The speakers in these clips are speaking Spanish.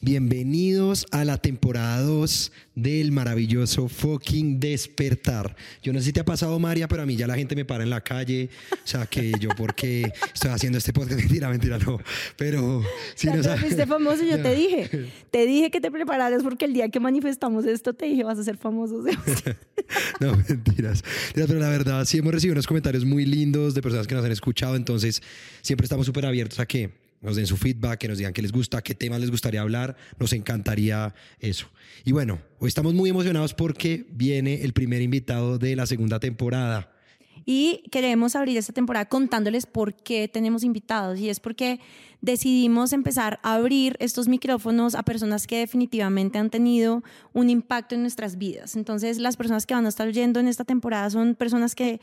Bienvenidos a la temporada 2 del maravilloso fucking despertar. Yo no sé si te ha pasado, María, pero a mí ya la gente me para en la calle. O sea, que yo, porque estoy haciendo este podcast? Mentira, mentira, no. Pero si no sabes. fuiste famoso, yo te dije. Te dije que te prepararas porque el día que manifestamos esto te dije vas a ser famoso. no, mentiras. Pero la verdad, sí hemos recibido unos comentarios muy lindos de personas que nos han escuchado. Entonces, siempre estamos súper abiertos a que nos den su feedback, que nos digan qué les gusta, qué temas les gustaría hablar. Nos encantaría eso. Y bueno, hoy estamos muy emocionados porque viene el primer invitado de la segunda temporada. Y queremos abrir esta temporada contándoles por qué tenemos invitados. Y es porque decidimos empezar a abrir estos micrófonos a personas que definitivamente han tenido un impacto en nuestras vidas. Entonces, las personas que van a estar oyendo en esta temporada son personas que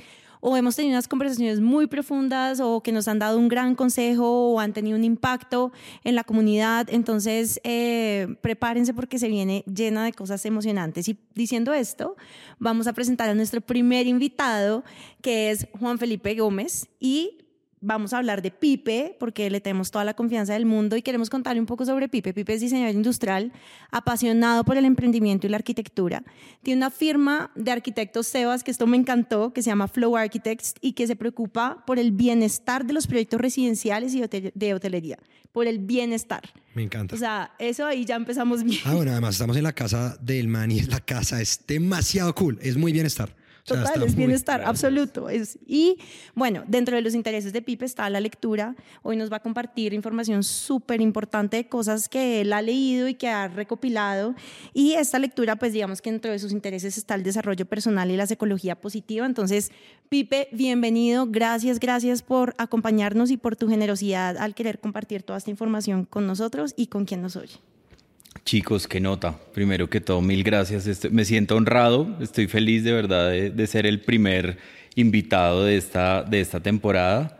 o hemos tenido unas conversaciones muy profundas o que nos han dado un gran consejo o han tenido un impacto en la comunidad. Entonces, eh, prepárense porque se viene llena de cosas emocionantes. Y diciendo esto, vamos a presentar a nuestro primer invitado, que es Juan Felipe Gómez. Y vamos a hablar de Pipe, porque le tenemos toda la confianza del mundo y queremos contarle un poco sobre Pipe. Pipe es diseñador industrial, apasionado por el emprendimiento y la arquitectura. Tiene una firma de arquitectos Sebas, que esto me encantó, que se llama Flow Architects y que se preocupa por el bienestar de los proyectos residenciales y de hotelería, por el bienestar. Me encanta. O sea, eso ahí ya empezamos bien. Ah, bueno, además estamos en la casa del man y la casa es demasiado cool, es muy bienestar. Total, es bienestar absoluto. Es, y bueno, dentro de los intereses de Pipe está la lectura. Hoy nos va a compartir información súper importante de cosas que él ha leído y que ha recopilado. Y esta lectura, pues digamos que dentro de sus intereses está el desarrollo personal y la psicología positiva. Entonces, Pipe, bienvenido. Gracias, gracias por acompañarnos y por tu generosidad al querer compartir toda esta información con nosotros y con quien nos oye. Chicos, qué nota. Primero que todo, mil gracias. me siento honrado, estoy feliz de verdad de, ser el primer invitado de esta, de esta temporada.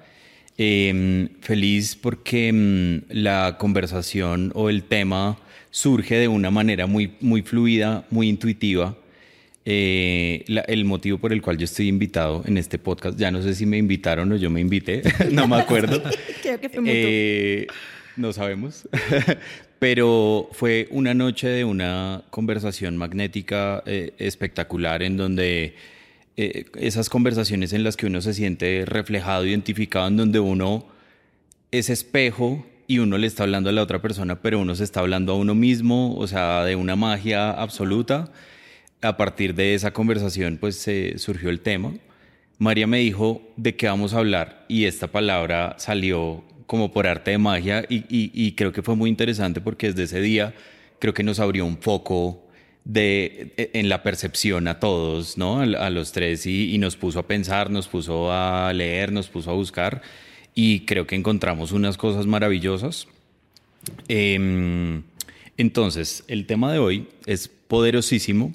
Em, feliz porque em, la conversación o el tema surge de una manera muy, muy fluida, muy intuitiva. Eh, el motivo por el cual yo estoy invitado en este podcast, ya no sé si me invitaron o yo me invité, no me acuerdo. Creo que fue eh, no sabemos, pero fue una noche de una conversación magnética eh, espectacular en donde eh, esas conversaciones en las que uno se siente reflejado, identificado, en donde uno es espejo y uno le está hablando a la otra persona, pero uno se está hablando a uno mismo, o sea, de una magia absoluta. A partir de esa conversación, pues se surgió el tema. María me dijo de qué vamos a hablar y esta palabra salió como por arte de magia y, creo que fue muy interesante porque desde ese día creo que nos abrió un foco de, e, en la percepción a todos, ¿no? A, los tres y, nos puso a pensar, nos puso a leer, nos puso a buscar y creo que encontramos unas cosas maravillosas. Em, entonces, el tema de hoy es poderosísimo,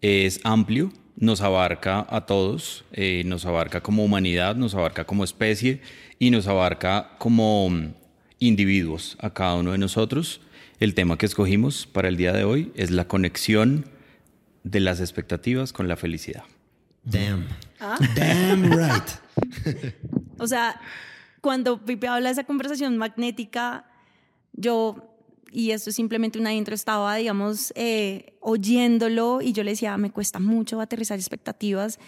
es amplio, nos abarca a todos, eh, nos abarca como humanidad, nos abarca como especie y nos abarca como individuos a cada uno de nosotros. El tema que escogimos para el día de hoy es la conexión de las expectativas con la felicidad. Damn. ¿Ah? Damn right. o sea, cuando Pipe habla de esa conversación magnética, yo, y esto es simplemente una intro, estaba, digamos, eh, oyéndolo y yo le decía, me cuesta mucho aterrizar expectativas.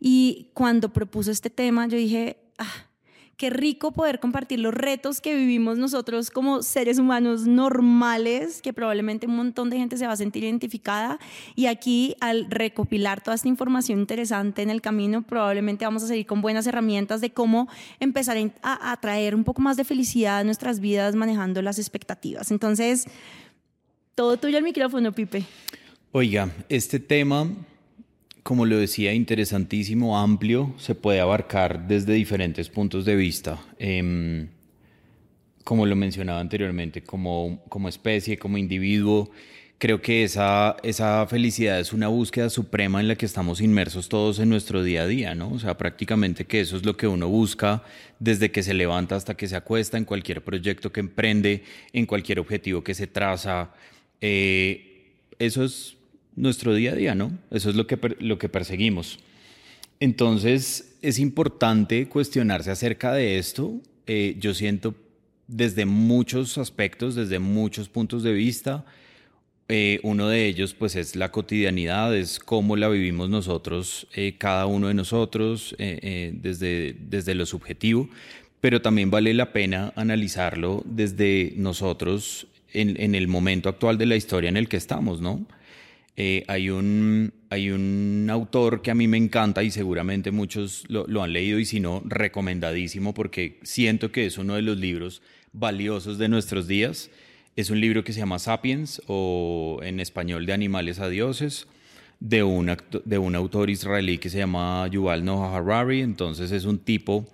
Y cuando propuso este tema, yo dije, ah, qué rico poder compartir los retos que vivimos nosotros como seres humanos normales, que probablemente un montón de gente se va a sentir identificada. Y aquí, al recopilar toda esta información interesante en el camino, probablemente vamos a seguir con buenas herramientas de cómo empezar a, a traer un poco más de felicidad a nuestras vidas manejando las expectativas. Entonces, todo tuyo el micrófono, Pipe. Oiga, este tema como lo decía, interesantísimo, amplio, se puede abarcar desde diferentes puntos de vista. Em, como lo mencionaba anteriormente, como, como especie, como individuo, creo que esa, esa felicidad es una búsqueda suprema en la que estamos inmersos todos en nuestro día a día, ¿no? O sea, prácticamente que eso es lo que uno busca desde que se levanta hasta que se acuesta, en cualquier proyecto que emprende, en cualquier objetivo que se traza. Eh, eso es nuestro día a día, ¿no? Eso es lo que, lo que perseguimos. Entonces, es importante cuestionarse acerca de esto. Eh, yo siento desde muchos aspectos, desde muchos puntos de vista. Eh, uno de ellos pues es la cotidianidad, es cómo la vivimos nosotros, eh, cada uno de nosotros, eh, desde, desde lo subjetivo, pero también vale la pena analizarlo desde nosotros en, en, el momento actual de la historia en el que estamos, ¿no? Hay, un, hay un autor que a mí me encanta y seguramente muchos lo, lo han leído y si no, recomendadísimo porque siento que es uno de los libros valiosos de nuestros días. Es un libro que se llama Sapiens o en español de Animales a Dioses de un, de un autor israelí que se llama Yuval Noah Harari. Entonces es un tipo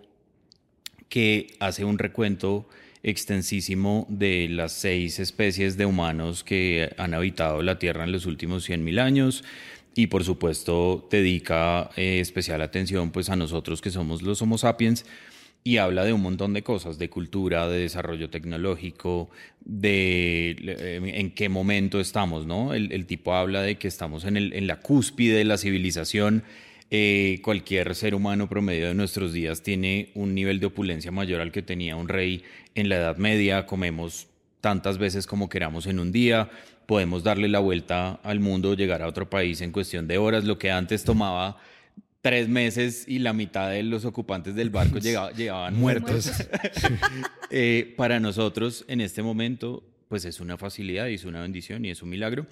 que hace un recuento extensísimo de las seis especies de humanos que han habitado la Tierra en los últimos 100.000 años y por supuesto dedica eh, especial atención pues a nosotros que somos los Homo sapiens y habla de un montón de cosas, de cultura, de desarrollo tecnológico, de eh, en qué momento estamos, ¿no? El, tipo habla de que estamos en, el, en la cúspide de la civilización. Eh, cualquier ser humano promedio de nuestros días tiene un nivel de opulencia mayor al que tenía un rey en la Edad Media, comemos tantas veces como queramos en un día, podemos darle la vuelta al mundo, llegar a otro país en cuestión de horas, lo que antes tomaba tres meses y la mitad de los ocupantes del barco llegaban muertos. Eh, para nosotros, en este momento, pues es una facilidad y es una bendición y es un milagro.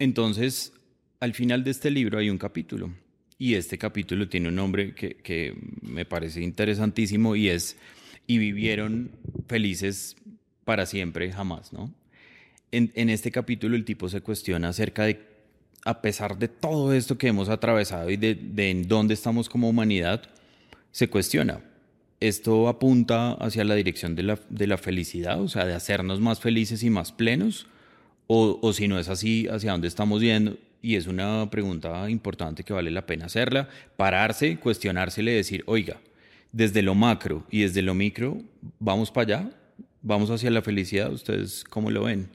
Entonces, al final de este libro hay un capítulo y este capítulo tiene un nombre que, me parece interesantísimo y es y vivieron felices para siempre jamás, ¿no? En, este capítulo el tipo se cuestiona acerca de a pesar de todo esto que hemos atravesado y de, en dónde estamos como humanidad, se cuestiona. ¿Esto apunta hacia la dirección de la, de la felicidad, o sea, de hacernos más felices y más plenos? O, o, si no es así, ¿hacia dónde estamos yendo? Y es una pregunta importante que vale la pena hacerla, pararse, cuestionársele decir, oiga, desde lo macro y desde lo micro, ¿vamos para allá? ¿Vamos hacia la felicidad? ¿Ustedes cómo lo ven?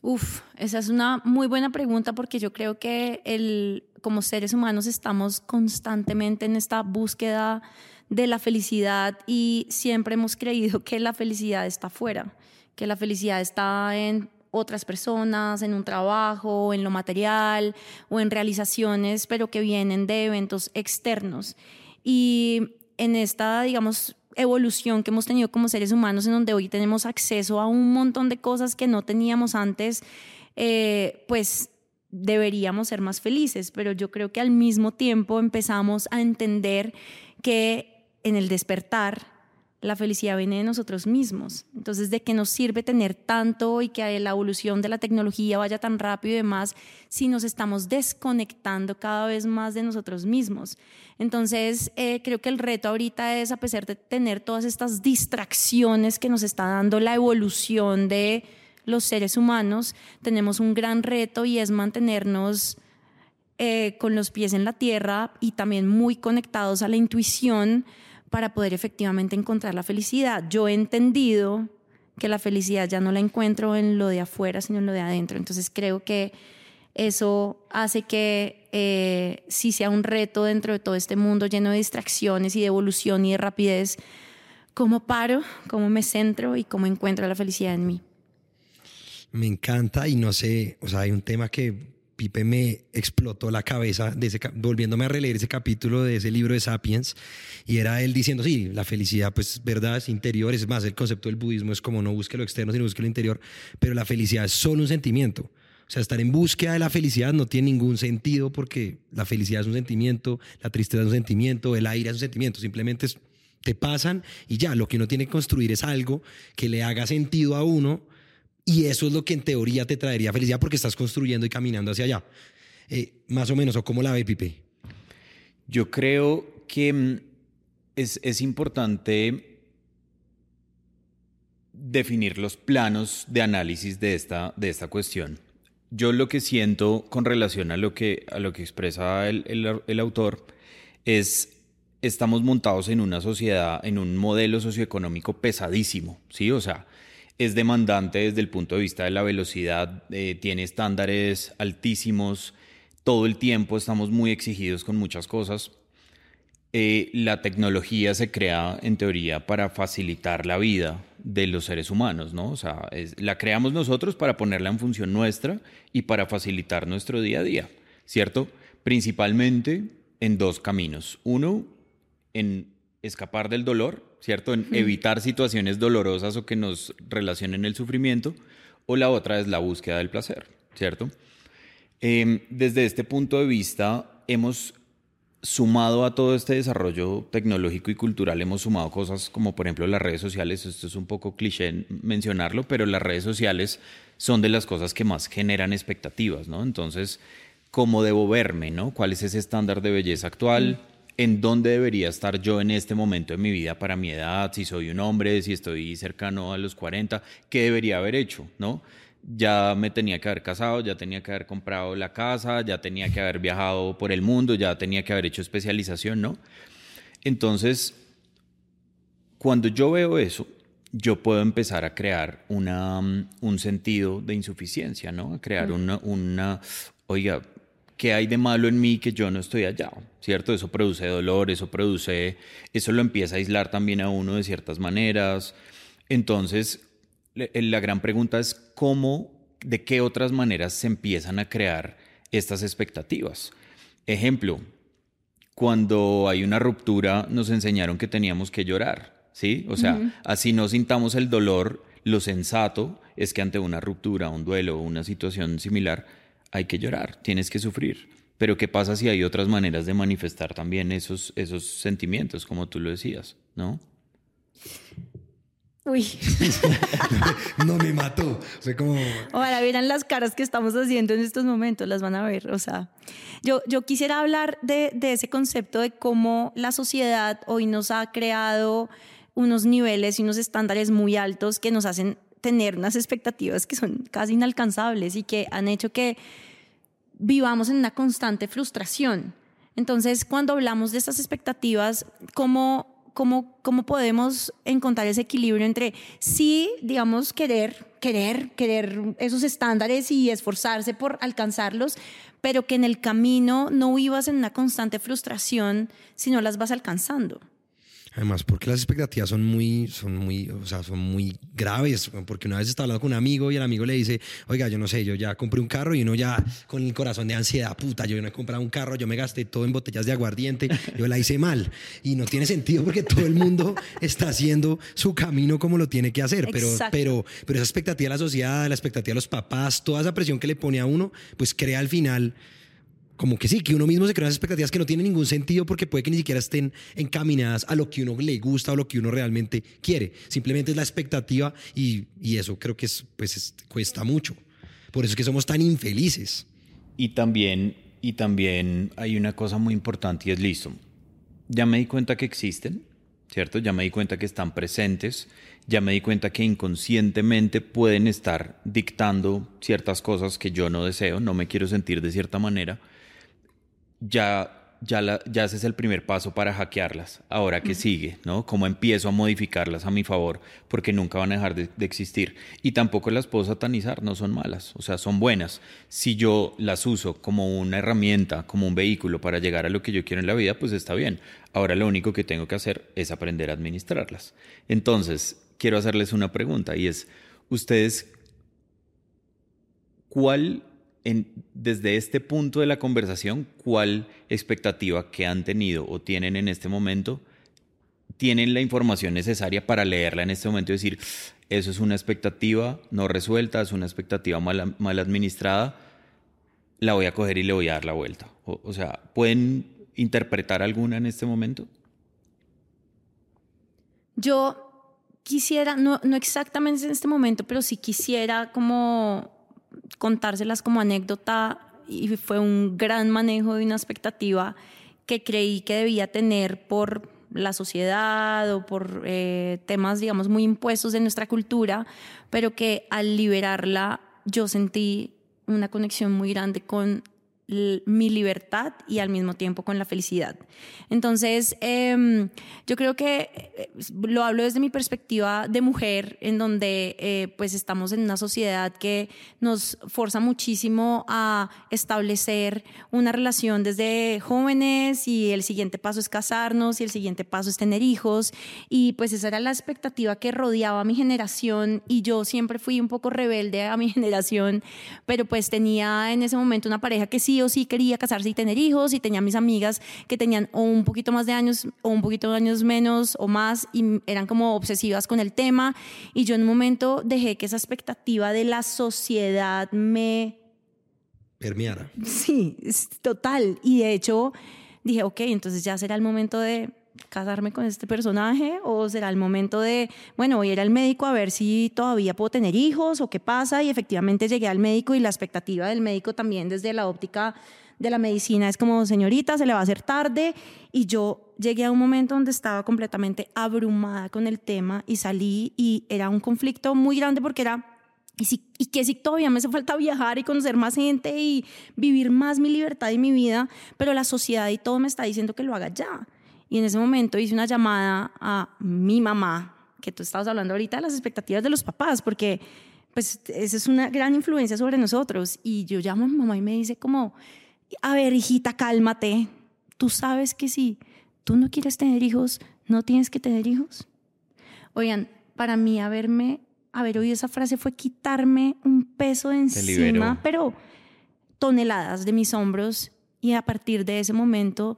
Uf, esa es una muy buena pregunta porque yo creo que el, como seres humanos estamos constantemente en esta búsqueda de la felicidad y siempre hemos creído que la felicidad está afuera, que la felicidad está en otras personas, en un trabajo, en lo material o en realizaciones, pero que vienen de eventos externos. Y en esta, digamos, evolución que hemos tenido como seres humanos, en donde hoy tenemos acceso a un montón de cosas que no teníamos antes, eh, pues deberíamos ser más felices, pero yo creo que al mismo tiempo empezamos a entender que en el despertar la felicidad viene de nosotros mismos. Entonces, ¿de qué nos sirve tener tanto y que la evolución de la tecnología vaya tan rápido y demás si nos estamos desconectando cada vez más de nosotros mismos? Entonces, eh, creo que el reto ahorita es, a pesar de tener todas estas distracciones que nos está dando la evolución de los seres humanos, tenemos un gran reto y es mantenernos eh, con los pies en la tierra y también muy conectados a la intuición para poder efectivamente encontrar la felicidad. Yo he entendido que la felicidad ya no la encuentro en lo de afuera, sino en lo de adentro. Entonces creo que eso hace que eh, sí sea un reto dentro de todo este mundo lleno de distracciones y de evolución y de rapidez, cómo paro, cómo me centro y cómo encuentro la felicidad en mí. Me encanta y no sé, o sea, hay un tema que Pipe me explotó la cabeza volviéndome a releer ese capítulo de ese libro de Sapiens y era él diciendo, sí, la felicidad pues verdad es interior, es más, el concepto del budismo es como no busque lo externo, sino busque lo interior, pero la felicidad es solo un sentimiento. O sea, estar en búsqueda de la felicidad no tiene ningún sentido porque la felicidad es un sentimiento, la tristeza es un sentimiento, el aire es un sentimiento, simplemente te pasan y ya, lo que uno tiene que construir es algo que le haga sentido a uno y eso es lo que en teoría te traería felicidad porque estás construyendo y caminando hacia allá. Eh, más o menos, ¿o cómo la ve Pipe? Yo creo que mm, es, es importante definir los planos de análisis de esta, de esta cuestión. Yo lo que siento con relación a lo que, a lo que expresa el, el, el autor es estamos montados en una sociedad, en un modelo socioeconómico pesadísimo, ¿sí? O sea, es demandante desde el punto de vista de la velocidad, eh, tiene estándares altísimos, todo el tiempo estamos muy exigidos con muchas cosas. Eh, la tecnología se crea en teoría para facilitar la vida de los seres humanos, ¿no? O sea, la creamos nosotros para ponerla en función nuestra y para facilitar nuestro día a día, ¿cierto? Principalmente en dos caminos. Uno, en escapar del dolor, ¿cierto? En evitar situaciones dolorosas o que nos relacionen el sufrimiento. O la otra es la búsqueda del placer, ¿cierto? Em, desde este punto de vista, hemos sumado a todo este desarrollo tecnológico y cultural, hemos sumado cosas como por ejemplo las redes sociales, esto es un poco cliché mencionarlo, pero las redes sociales son de las cosas que más generan expectativas, ¿no? Entonces, ¿cómo debo verme, ¿no? ¿Cuál es ese estándar de belleza actual? ¿En dónde debería estar yo en este momento de mi vida para mi edad? Si soy un hombre, si estoy cercano a los 40, ¿qué debería haber hecho, ¿no? ya me tenía que haber casado, ya tenía que haber comprado la casa, ya tenía que haber viajado por el mundo, ya tenía que haber hecho especialización, ¿no? Entonces, cuando yo veo eso, yo puedo empezar a crear una, un sentido de insuficiencia, ¿no? A crear una, una, oiga, ¿qué hay de malo en mí que yo no estoy allá? ¿Cierto? Eso produce dolor, eso produce, eso lo empieza a aislar también a uno de ciertas maneras. Entonces, la gran pregunta es cómo, de qué otras maneras se empiezan a crear estas expectativas. Ejemplo, cuando hay una ruptura nos enseñaron que teníamos que llorar, ¿sí? O sea, así no sintamos el dolor, lo sensato es que ante una ruptura, un duelo una situación similar, hay que llorar, tienes que sufrir. Pero ¿qué pasa si hay otras maneras de manifestar también esos, esos sentimientos, como tú lo decías, ¿no? Uy. no me mató. O como... Ahora vieran las caras que estamos haciendo en estos momentos, las van a ver. O sea, yo, yo quisiera hablar de, de ese concepto de cómo la sociedad hoy nos ha creado unos niveles y unos estándares muy altos que nos hacen tener unas expectativas que son casi inalcanzables y que han hecho que vivamos en una constante frustración. Entonces, cuando hablamos de estas expectativas, ¿cómo cómo, cómo podemos encontrar ese equilibrio entre sí, digamos, querer, querer, querer esos estándares y esforzarse por alcanzarlos, pero que en el camino no vivas en una constante frustración si no las vas alcanzando. Además, porque las expectativas son muy, son muy, o sea, son muy graves. Porque una vez está hablando con un amigo y el amigo le dice, oiga, yo no sé, yo ya compré un carro y uno ya con el corazón de ansiedad, puta, yo no he comprado un carro, yo me gasté todo en botellas de aguardiente, yo la hice mal. Y no tiene sentido porque todo el mundo está haciendo su camino como lo tiene que hacer. Pero, pero, pero esa expectativa de la sociedad, la expectativa de los papás, toda esa presión que le pone a uno, pues crea al final como que sí, que uno mismo se crea expectativas que no tienen ningún sentido porque puede que ni siquiera estén encaminadas a lo que uno le gusta o lo que uno realmente quiere. Simplemente es la expectativa y, eso creo que es, pues cuesta mucho. Por eso es que somos tan infelices. Y también, y también hay una cosa muy importante y es listo. Ya me di cuenta que existen, ¿cierto? Ya me di cuenta que están presentes, ya me di cuenta que inconscientemente pueden estar dictando ciertas cosas que yo no deseo, no me quiero sentir de cierta manera ya, ya, la, ya ese es el primer paso para hackearlas. Ahora que sigue, ¿no? ¿Cómo empiezo a modificarlas a mi favor? Porque nunca van a dejar de, existir. Y tampoco las puedo satanizar, no son malas, o sea, son buenas. Si yo las uso como una herramienta, como un vehículo para llegar a lo que yo quiero en la vida, pues está bien. Ahora lo único que tengo que hacer es aprender a administrarlas. Entonces, quiero hacerles una pregunta y es, ¿ustedes cuál desde este punto de la conversación, ¿cuál expectativa que han tenido o tienen en este momento tienen la información necesaria para leerla en este momento y decir, eso es una expectativa no resuelta, es una expectativa mal, mal administrada, la voy a coger y le voy a dar la vuelta. O, sea, ¿pueden interpretar alguna en este momento? Yo quisiera, no, no exactamente en este momento, pero sí quisiera como contárselas como anécdota y fue un gran manejo de una expectativa que creí que debía tener por la sociedad o por eh, temas, digamos, muy impuestos de nuestra cultura, pero que al liberarla yo sentí una conexión muy grande con mi libertad y al mismo tiempo con la felicidad. Entonces, em, yo creo que eh, lo hablo desde mi perspectiva de mujer, en donde eh, pues estamos en una sociedad que nos forza muchísimo a establecer una relación desde jóvenes y el siguiente paso es casarnos y el siguiente paso es tener hijos y pues esa era la expectativa que rodeaba a mi generación y yo siempre fui un poco rebelde a mi generación, pero pues tenía en ese momento una pareja que sí o sí quería casarse y tener hijos y tenía mis amigas que tenían o un poquito más de años o un poquito de años menos o más y eran como obsesivas con el tema y yo en un momento dejé que esa expectativa de la sociedad me permeara. Sí, total y de hecho dije, ok, entonces ya será el momento de casarme con este personaje o será el momento de, bueno, voy a ir al médico a ver si todavía puedo tener hijos o qué pasa y efectivamente llegué al médico y la expectativa del médico también desde la óptica de la medicina es como, señorita, se le va a hacer tarde y yo llegué a un momento donde estaba completamente abrumada con el tema y salí y era un conflicto muy grande porque era y, si, y, que si todavía me hace falta viajar y conocer más gente y vivir más mi libertad y mi vida, pero la sociedad y todo me está diciendo que lo haga ya. Y en ese momento hice una llamada a mi mamá, que tú estabas hablando ahorita de las expectativas de los papás, porque pues esa es una gran influencia sobre nosotros. Y yo llamo a mi mamá y me dice como, a ver, hijita, cálmate. Tú sabes que si tú no quieres tener hijos, no tienes que tener hijos. Oigan, para mí haberme, haber oído esa frase fue quitarme un peso de encima, pero toneladas de mis hombros. Y a partir de ese momento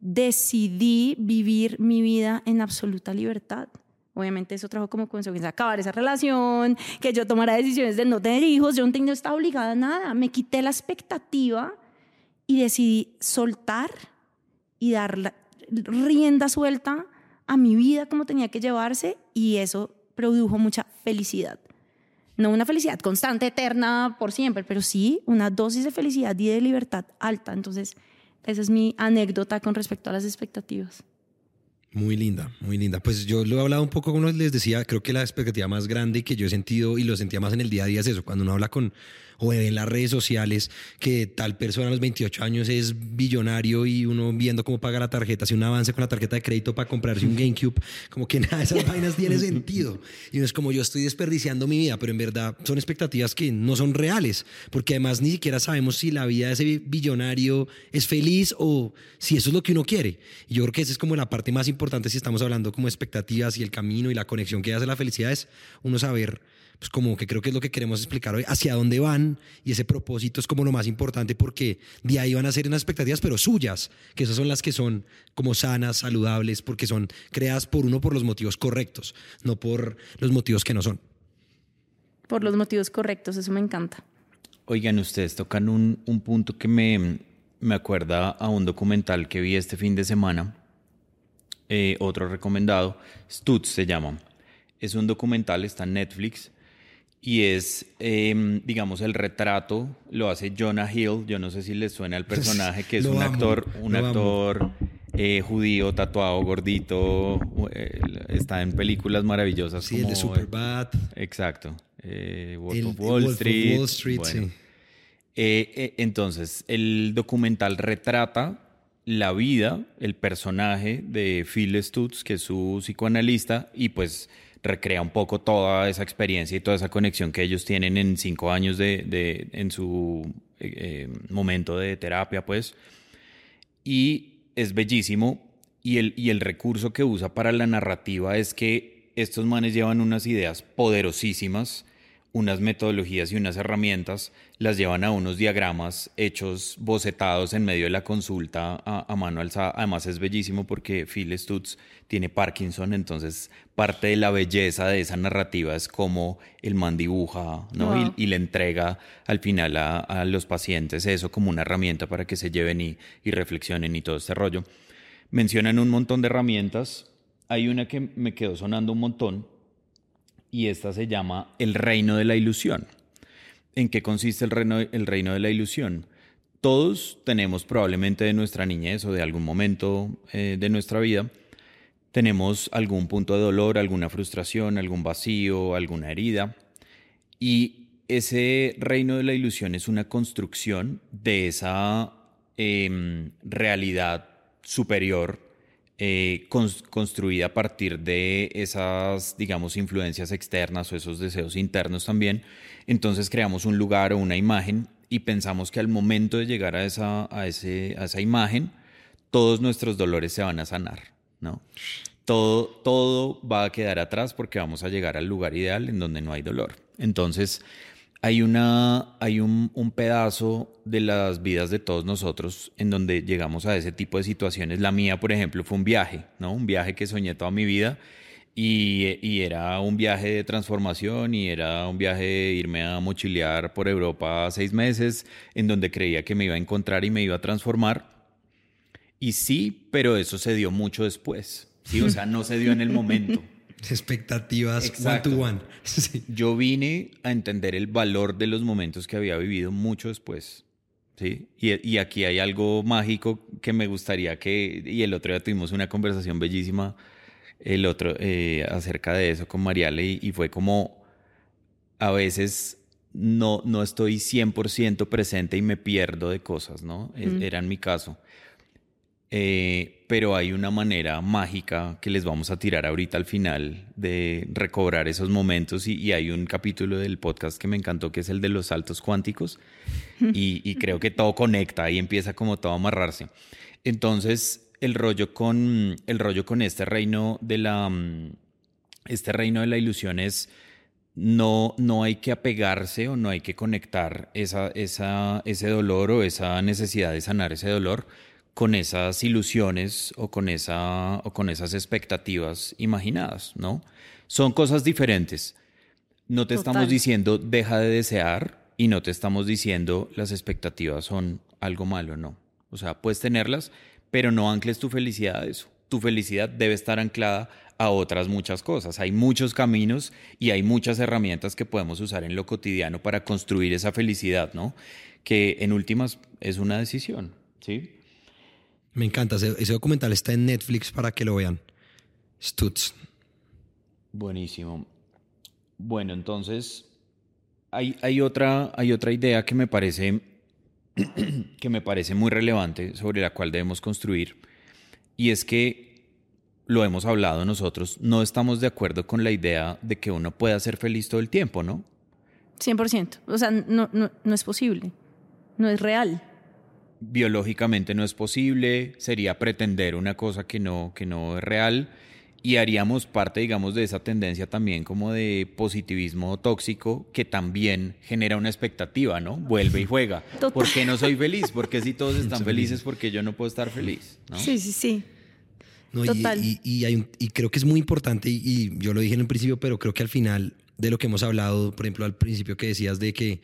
decidí vivir mi vida en absoluta libertad. Obviamente eso trajo como consecuencia acabar esa relación, que yo tomara decisiones de no tener hijos, yo no estaba obligada a nada, me quité la expectativa y decidí soltar y dar la rienda suelta a mi vida como tenía que llevarse y eso produjo mucha felicidad. No una felicidad constante, eterna, por siempre, pero sí una dosis de felicidad y de libertad alta. Entonces, esa es mi anécdota con respecto a las expectativas. Muy linda, muy linda. Pues yo lo he hablado un poco, como les decía, creo que la expectativa más grande que yo he sentido y lo sentía más en el día a día es eso, cuando uno habla con o en las redes sociales que tal persona a los 28 años es billonario y uno viendo cómo paga la tarjeta, hace un avance con la tarjeta de crédito para comprarse un GameCube, como que nada de esas vainas tiene sentido. Y no es como yo estoy desperdiciando mi vida, pero en verdad son expectativas que no son reales, porque además ni siquiera sabemos si la vida de ese billonario es feliz o si eso es lo que uno quiere. Y yo creo que esa es como la parte más importante si estamos hablando como expectativas y el camino y la conexión que hace la felicidad es uno saber pues como que creo que es lo que queremos explicar hoy, hacia dónde van y ese propósito es como lo más importante porque de ahí van a ser unas expectativas, pero suyas, que esas son las que son como sanas, saludables, porque son creadas por uno por los motivos correctos, no por los motivos que no son. Por los motivos correctos, eso me encanta. Oigan, ustedes tocan un, un punto que me, me acuerda a un documental que vi este fin de semana, eh, otro recomendado, Stutz se llama. Es un documental, está en Netflix y es, em, digamos, el retrato, lo hace Jonah Hill, yo no sé si les suena el personaje, que es un actor, un actor eh, judío, tatuado, gordito, eh, está en películas maravillosas. Sí, el de Superbad. Exacto. Eh, Wolf, of Wall Street. sí. entonces, el documental retrata la vida, el personaje de Phil Stutz, que es su psicoanalista, y pues recrea un poco toda esa experiencia y toda esa conexión que ellos tienen en cinco años de, en su eh, momento de terapia, pues. Y es bellísimo. Y el, y el recurso que usa para la narrativa es que estos manes llevan unas ideas poderosísimas unas metodologías y unas herramientas, las llevan a unos diagramas hechos, bocetados en medio de la consulta a, mano alzada. Además es bellísimo porque Phil Stutz tiene Parkinson, entonces parte de la belleza de esa narrativa es cómo el man dibuja ¿no? y, le entrega al final a, los pacientes eso como una herramienta para que se lleven y, y reflexionen y todo este rollo. Mencionan un montón de herramientas. Hay una que me quedó sonando un montón, y esta se llama El Reino de la Ilusión. ¿En qué consiste el reino, reino de la ilusión? Todos tenemos probablemente de nuestra niñez o de algún momento eh, de nuestra vida, tenemos algún punto de dolor, alguna frustración, algún vacío, alguna herida. Y ese reino de la ilusión es una construcción de esa em, realidad superior eh, construida a partir de esas, digamos, influencias externas o esos deseos internos también. Entonces creamos un lugar o una imagen y pensamos que al momento de llegar a esa, a ese, a esa imagen, todos nuestros dolores se van a sanar, ¿no? Todo, todo va a quedar atrás porque vamos a llegar al lugar ideal en donde no hay dolor. Entonces, hay, una, hay un, pedazo de las vidas de todos nosotros en donde llegamos a ese tipo de situaciones. La mía, por ejemplo, fue un viaje, ¿no? Un viaje que soñé toda mi vida y, era un viaje de transformación y era un viaje de irme a mochilear por Europa seis meses en donde creía que me iba a encontrar y me iba a transformar. Y sí, pero eso se dio mucho después. Sí, o sea, no se dio en el momento. expectativas one to one. Yo vine a entender el valor de los momentos que había vivido mucho después. ¿sí? Y, aquí hay algo mágico que me gustaría que, y el otro día tuvimos una conversación bellísima el otro, eh, acerca de eso con Mariale y, fue como a veces no, no estoy 100% presente y me pierdo de cosas, ¿no? Era en mi caso. Eh, pero hay una manera mágica que les vamos a tirar ahorita al final de recobrar esos momentos y, hay un capítulo del podcast que me encantó que es el de los saltos cuánticos y, creo que todo conecta y empieza como todo a amarrarse. Entonces el rollo con el rollo con este reino de la mm, este reino de la ilusión es no, no hay que apegarse o no hay que conectar esa, esa, ese dolor o esa necesidad de sanar ese dolor con esas ilusiones o con, esa, o con esas expectativas imaginadas, ¿no? Son cosas diferentes. No te estamos diciendo deja de desear y no te estamos diciendo las expectativas son algo malo, no. O sea, puedes tenerlas, pero no ancles tu felicidad a eso. Tu felicidad debe estar anclada a otras muchas cosas. Hay muchos caminos y hay muchas herramientas que podemos usar en lo cotidiano para construir esa felicidad, ¿no? Que en últimas es una decisión, ¿sí? Me encanta. Ese, documental está en Netflix para que lo vean. Stutz. Buenísimo. Bueno, entonces hay, hay, otra, hay otra idea que me parece que me parece muy relevante sobre la cual debemos construir y es que lo hemos hablado nosotros, no estamos de acuerdo con la idea de que uno pueda ser feliz todo el tiempo, ¿no? 100%. O sea, no, no, no es posible, no es real biológicamente no es posible, sería pretender una cosa que no, que no es real y haríamos parte, digamos, de esa tendencia también como de positivismo tóxico que también genera una expectativa, ¿no? Vuelve y juega. ¿Por qué no soy feliz? Porque si todos están felices, porque yo no puedo estar feliz? Sí, sí, sí. Total. Y, y, creo que es muy importante, y yo lo dije en el principio, pero creo que al final de lo que hemos hablado, por ejemplo, al principio que decías de que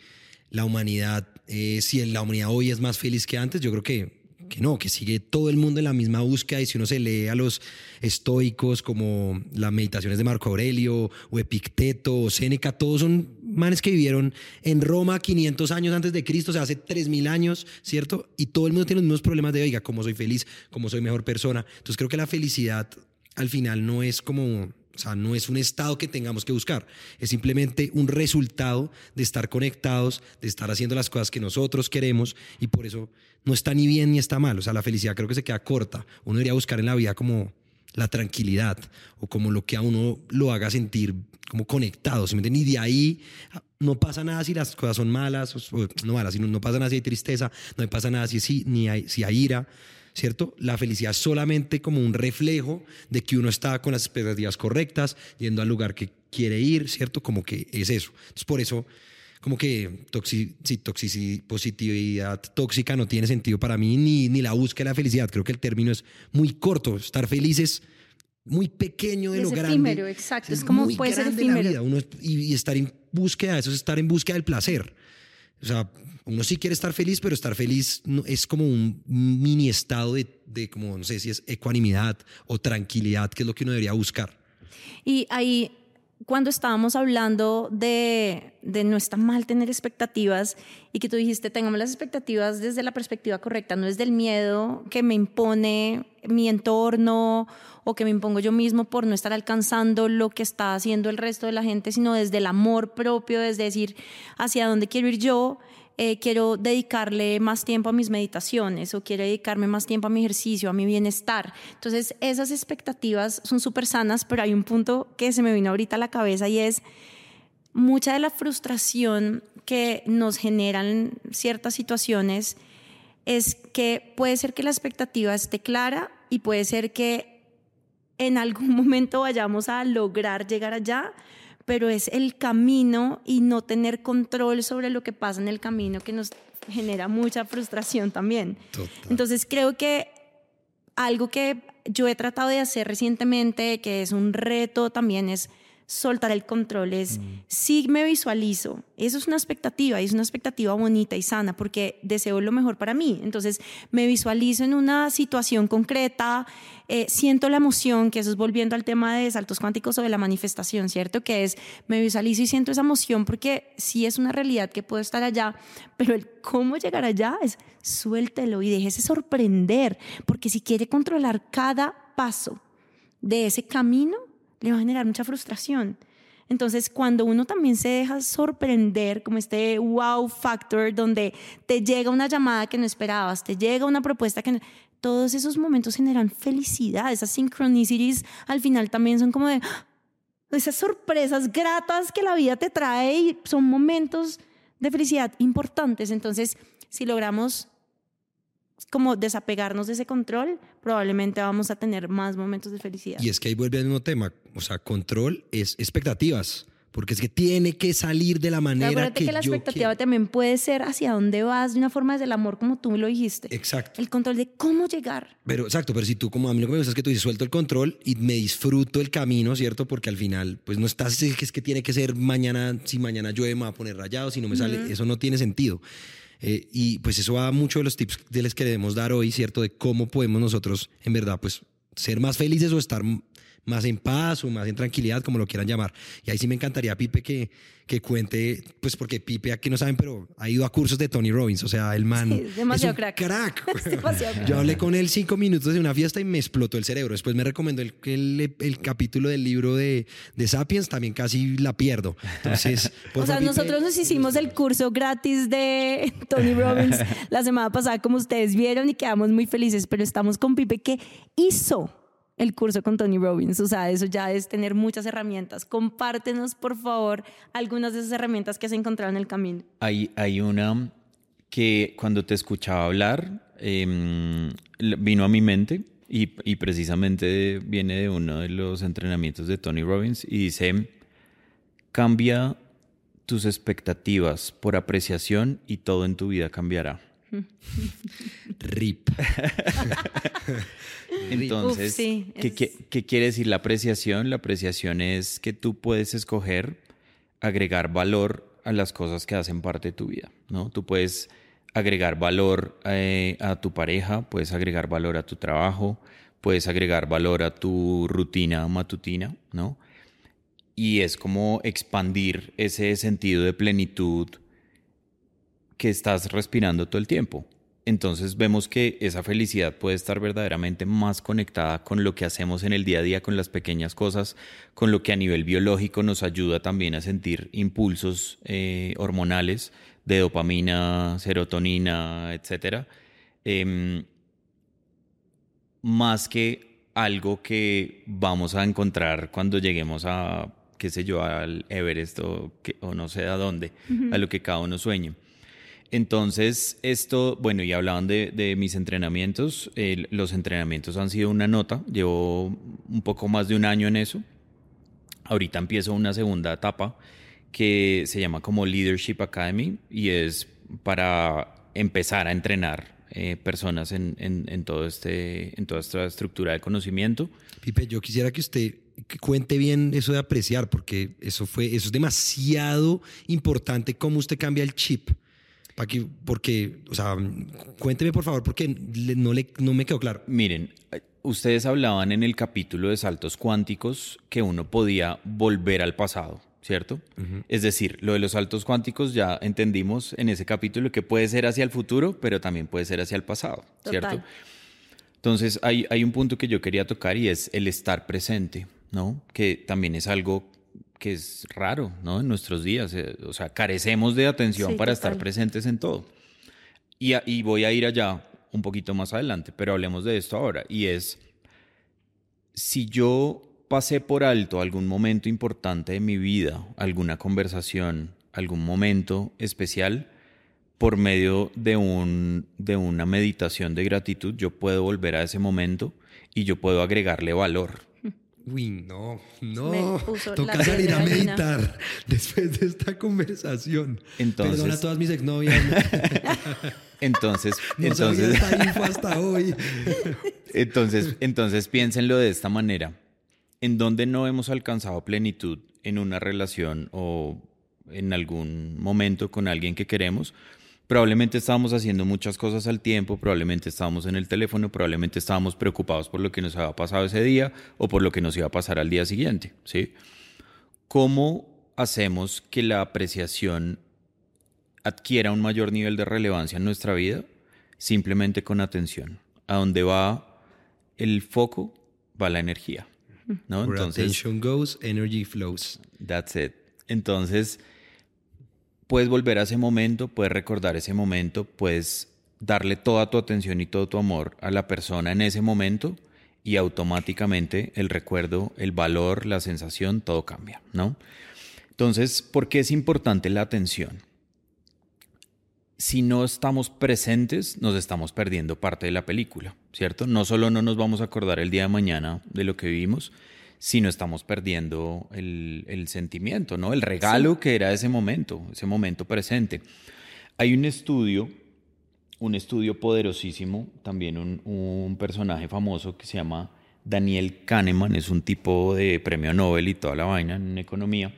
la humanidad, eh, si la humanidad hoy es más feliz que antes, yo creo que, que no, que sigue todo el mundo en la misma búsqueda y si uno se lee a los estoicos como las meditaciones de Marco Aurelio o Epicteto o Séneca, todos son manes que vivieron en Roma 500 años antes de Cristo, o sea, hace 3000 años, ¿cierto? Y todo el mundo tiene los mismos problemas de, oiga, cómo soy feliz, cómo soy mejor persona. Entonces creo que la felicidad al final no es como o sea, no es un estado que tengamos que buscar, es simplemente un resultado de estar conectados, de estar haciendo las cosas que nosotros queremos y por eso no está ni bien ni está mal. O sea, la felicidad creo que se queda corta. Uno debería buscar en la vida como la tranquilidad o como lo que a uno lo haga sentir como conectado, ¿sí Y de ahí no pasa nada si las cosas son malas, o, no malas, sino no pasa nada si hay tristeza, no pasa nada si, si, ni hay, si hay ira, ¿cierto? La felicidad es solamente como un reflejo de que uno está con las expectativas correctas, yendo al lugar que quiere ir, ¿cierto? Como que es eso. Entonces, por eso, como que toxicidad, positividad tóxica no tiene sentido para mí, ni, ni la búsqueda de la felicidad. Creo que el término es muy corto. Estar feliz es muy pequeño de lo grande. efímero, exacto. Es, como puede ser efímero. y, y, estar en búsqueda, eso es estar en búsqueda del placer. O sea, uno sí quiere estar feliz, pero estar feliz es como un mini estado de, de, como, no sé si es ecuanimidad o tranquilidad, que es lo que uno debería buscar. Y ahí, cuando estábamos hablando de, de no está mal tener expectativas y que tú dijiste, tengamos las expectativas desde la perspectiva correcta, no es del miedo que me impone mi entorno o que me impongo yo mismo por no estar alcanzando lo que está haciendo el resto de la gente, sino desde el amor propio, desde decir hacia dónde quiero ir yo, eh, quiero dedicarle más tiempo a mis meditaciones o quiero dedicarme más tiempo a mi ejercicio, a mi bienestar. Entonces, esas expectativas son súper sanas, pero hay un punto que se me vino ahorita a la cabeza y es mucha de la frustración que nos generan ciertas situaciones es que puede ser que la expectativa esté clara y puede ser que en algún momento vayamos a lograr llegar allá, pero es el camino y no tener control sobre lo que pasa en el camino que nos genera mucha frustración también. Entonces creo que algo que yo he tratado de hacer recientemente, que es un reto también, es soltar el control, es si me visualizo, eso es una expectativa y es una expectativa bonita y sana porque deseo lo mejor para mí. Entonces me visualizo en una situación concreta, eh, siento la emoción, que eso es volviendo al tema de saltos cuánticos o de la manifestación, ¿cierto? Que es, me visualizo y siento esa emoción porque sí es una realidad que puedo estar allá, pero el cómo llegar allá es suéltelo y déjese sorprender, porque si quiere controlar cada paso de ese camino, le va a generar mucha frustración. Entonces, cuando uno también se deja sorprender, como este wow factor, donde te llega una llamada que no esperabas, te llega una propuesta que no, todos esos momentos generan felicidad, esas synchronicities al final también son como de esas sorpresas gratas que la vida te trae y son momentos de felicidad importantes. Entonces, si logramos como desapegarnos de ese control, probablemente vamos a tener más momentos de felicidad. Y es que ahí vuelve al mismo tema, o sea, control es expectativas, porque es que tiene que salir de la manera Acuérdate que, que la expectativa quiero. también puede ser hacia dónde vas de una forma desde el amor, como tú me lo dijiste. Exacto. El control de cómo llegar. Pero exacto, pero si tú como a mí lo que me gusta es que tú dices suelto el control y me disfruto el camino, ¿cierto? Porque al final pues no estás es que es que tiene que ser mañana, si mañana llueve me va a poner rayado, si no me sale, eso no tiene sentido. Eh, y pues eso va mucho de los tips que les queremos dar hoy, ¿cierto? De cómo podemos nosotros en verdad pues ser más felices o estar más en paz o más en tranquilidad, como lo quieran llamar. Y ahí sí me encantaría, Pipe, que, que cuente, pues porque Pipe, aquí no saben, pero ha ido a cursos de Tony Robbins, o sea, el man Sí, es demasiado un crack. crack. Es demasiado. Yo hablé con él cinco minutos de una fiesta y me explotó el cerebro. Después me recomendó el, el, el capítulo del libro de, de Sapiens, también casi la pierdo. Entonces, O sea, Pipe, nosotros nos hicimos el curso gratis de Tony Robbins la semana pasada, como ustedes vieron, y quedamos muy felices, pero estamos con Pipe que hizo el curso con Tony Robbins. O sea, eso ya es tener muchas herramientas. Compártenos, por favor, algunas de esas herramientas que has encontrado en el camino. Hay, hay una que cuando te escuchaba hablar em, vino a mi mente y, y precisamente viene de uno de los entrenamientos de Tony Robbins y dice, cambia tus expectativas por apreciación y todo en tu vida cambiará. RIP. Entonces, Uf, sí, ¿qué, es- qué- qué quiere decir la apreciación? La apreciación es que tú puedes escoger agregar valor a las cosas que hacen parte de tu vida, ¿no? Tú puedes agregar valor eh, a tu pareja, puedes agregar valor a tu trabajo, puedes agregar valor a tu rutina matutina, ¿no? Y es como expandir ese sentido de plenitud que estás respirando todo el tiempo. Entonces vemos que esa felicidad puede estar verdaderamente más conectada con lo que hacemos en el día a día, con las pequeñas cosas, con lo que a nivel biológico nos ayuda también a sentir impulsos eh, hormonales de dopamina, serotonina, etc. más que algo que vamos a encontrar cuando lleguemos a, qué sé yo, al Everest o, que- o no sé a dónde, a lo que cada uno sueñe. Entonces, esto, bueno, y hablaban de, mis entrenamientos. los entrenamientos han sido una nota. Llevo un poco más de un año en eso. Ahorita empiezo una segunda etapa que se llama como Leadership Academy y es para empezar a entrenar eh, personas en, todo este, en toda esta estructura de conocimiento. Pipe, yo quisiera que usted cuente bien eso de apreciar, porque eso fue, eso es demasiado importante cómo usted cambia el chip. Pa' que- porque, o sea, cuénteme por favor, porque le- no, le, no me quedó claro. Miren, ustedes hablaban en el capítulo de saltos cuánticos que uno podía volver al pasado, ¿cierto? Es decir, lo de los saltos cuánticos ya entendimos en ese capítulo que puede ser hacia el futuro, pero también puede ser hacia el pasado, ¿cierto? Total. Entonces hay, hay un punto que yo quería tocar y es el estar presente, ¿no? Que también es algo que es raro, ¿no? En nuestros días, eh, o sea, carecemos de atención Sí, para total. estar presentes en todo. Y, a- y voy a ir allá un poquito más adelante, pero hablemos de esto ahora. Y es, si yo pasé por alto algún momento importante de mi vida, alguna conversación, algún momento especial, por medio de, un, de una meditación de gratitud, yo puedo volver a ese momento y yo puedo agregarle valor. Uy, no, no. Toca salir a meditar después de esta conversación. Entonces- Perdona a todas mis exnovias. Entonces, No entonces, esta info hasta hoy. entonces, entonces piénsenlo de esta manera. En donde no hemos alcanzado plenitud en una relación o en algún momento con alguien que queremos, probablemente estábamos haciendo muchas cosas al tiempo, probablemente estábamos en el teléfono, probablemente estábamos preocupados por lo que nos había pasado ese día o por lo que nos iba a pasar al día siguiente, ¿sí? ¿Cómo hacemos que la apreciación adquiera un mayor nivel de relevancia en nuestra vida? Simplemente con atención. A donde va el foco, va la energía. ¿no? Where Entonces, attention goes, energy flows. That's it. Entonces, puedes volver a ese momento, puedes recordar ese momento, puedes darle toda tu atención y todo tu amor a la persona en ese momento y automáticamente el recuerdo, el valor, la sensación, todo cambia, ¿no? Entonces, ¿por qué es importante la atención? Si no estamos presentes, nos estamos perdiendo parte de la película, ¿cierto? No solo no nos vamos a acordar el día de mañana de lo que vivimos, sino estamos perdiendo el, el sentimiento, ¿no? El regalo que era ese momento, ese momento presente. Hay un estudio, un estudio poderosísimo, también un, un personaje famoso que se llama Daniel Kahneman, es un tipo de premio Nobel y toda la vaina en economía.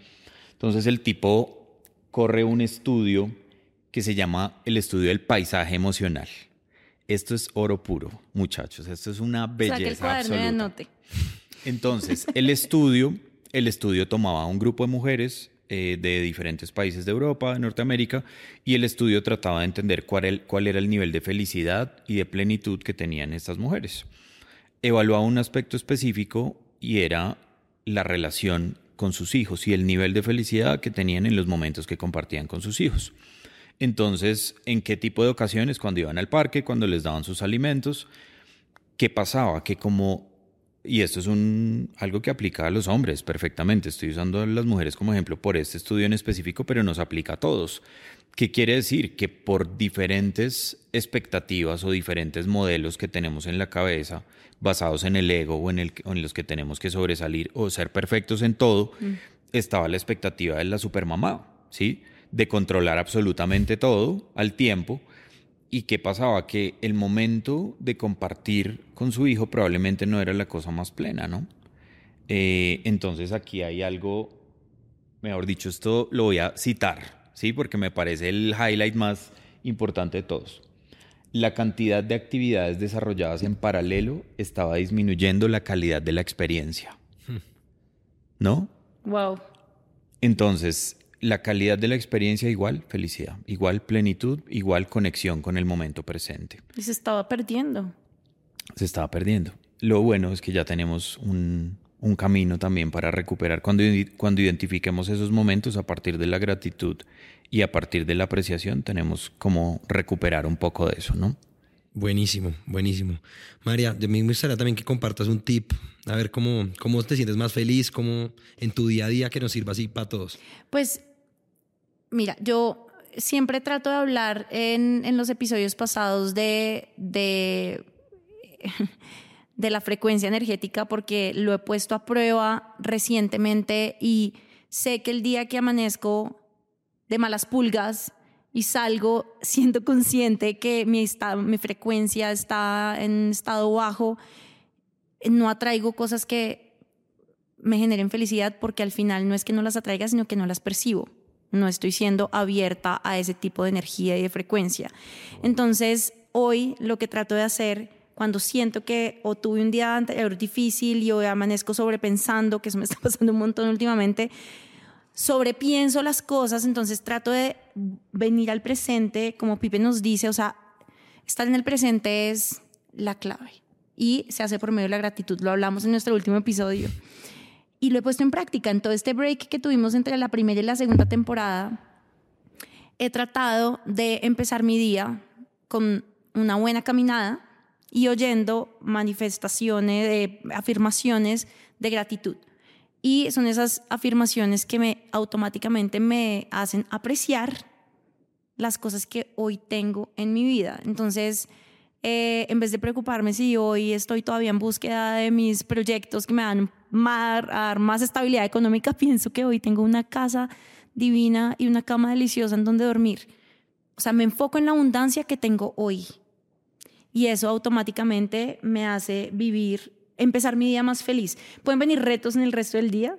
Entonces el tipo corre un estudio que se llama el estudio del paisaje emocional. Esto es oro puro, muchachos. Esto es una belleza el cuaderno absoluta. anote. Entonces, el estudio, el estudio tomaba a un grupo de mujeres eh, de diferentes países de Europa, de Norteamérica, y el estudio trataba de entender cuál, cuál era el nivel de felicidad y de plenitud que tenían estas mujeres. Evaluaba un aspecto específico y era la relación con sus hijos y el nivel de felicidad que tenían en los momentos que compartían con sus hijos. Entonces, ¿en qué tipo de ocasiones? Cuando iban al parque, cuando les daban sus alimentos, ¿qué pasaba? Que como, y esto es un, algo que aplica a los hombres perfectamente, estoy usando a las mujeres como ejemplo por este estudio en específico, pero nos aplica a todos. ¿Qué quiere decir? Que por diferentes expectativas o diferentes modelos que tenemos en la cabeza, basados en el ego o en, el, o en los que tenemos que sobresalir o ser perfectos en todo, estaba la expectativa de la supermamá, ¿sí? De controlar absolutamente todo al tiempo. ¿Y qué pasaba? Que el momento de compartir con su hijo probablemente no era la cosa más plena, ¿no? Eh, entonces aquí hay algo, mejor dicho, esto lo voy a citar, ¿sí? Porque me parece el highlight más importante de todos. La cantidad de actividades desarrolladas en paralelo estaba disminuyendo la calidad de la experiencia. ¿No? Wow. Entonces, la calidad de la experiencia igual felicidad, igual plenitud, igual conexión con el momento presente. Y se estaba perdiendo. Se estaba perdiendo. Lo bueno es que ya tenemos un, un camino también para recuperar cuando, cuando identifiquemos esos momentos a partir de la gratitud y a partir de la apreciación tenemos como recuperar un poco de eso, ¿no? Buenísimo, buenísimo. María, de mí me gustaría también que compartas un tip, a ver cómo, cómo te sientes más feliz, cómo en tu día a día que nos sirva así para todos. Pues, mira, yo siempre trato de hablar en, en los episodios pasados de, de, de la frecuencia energética porque lo he puesto a prueba recientemente y sé que el día que amanezco de malas pulgas y salgo siendo consciente que mi, mi frecuencia está en estado bajo, no atraigo cosas que me generen felicidad porque al final no es que no las atraiga, sino que no las percibo. No estoy siendo abierta a ese tipo de energía y de frecuencia. Entonces, hoy lo que trato de hacer cuando siento que o tuve un día anterior difícil y hoy amanezco sobrepensando, que eso me está pasando un montón últimamente, sobrepienso las cosas, entonces trato de venir al presente, como Pipe nos dice, o sea, estar en el presente es la clave. y se hace por medio de la gratitud. Lo hablamos en nuestro último episodio. Y lo he puesto en práctica. En todo este break que tuvimos entre la primera y la segunda temporada, he tratado de empezar mi día con una buena caminada y oyendo manifestaciones, de afirmaciones de gratitud. Y son esas afirmaciones que me automáticamente me hacen apreciar las cosas que hoy tengo en mi vida. Entonces, eh, en vez de preocuparme si hoy estoy todavía en búsqueda de mis proyectos que me dan más, dar más estabilidad económica, pienso que hoy tengo una casa divina y una cama deliciosa en donde dormir. O sea, me enfoco en la abundancia que tengo hoy. Y eso automáticamente me hace vivir, empezar mi día más feliz. Pueden venir retos en el resto del día,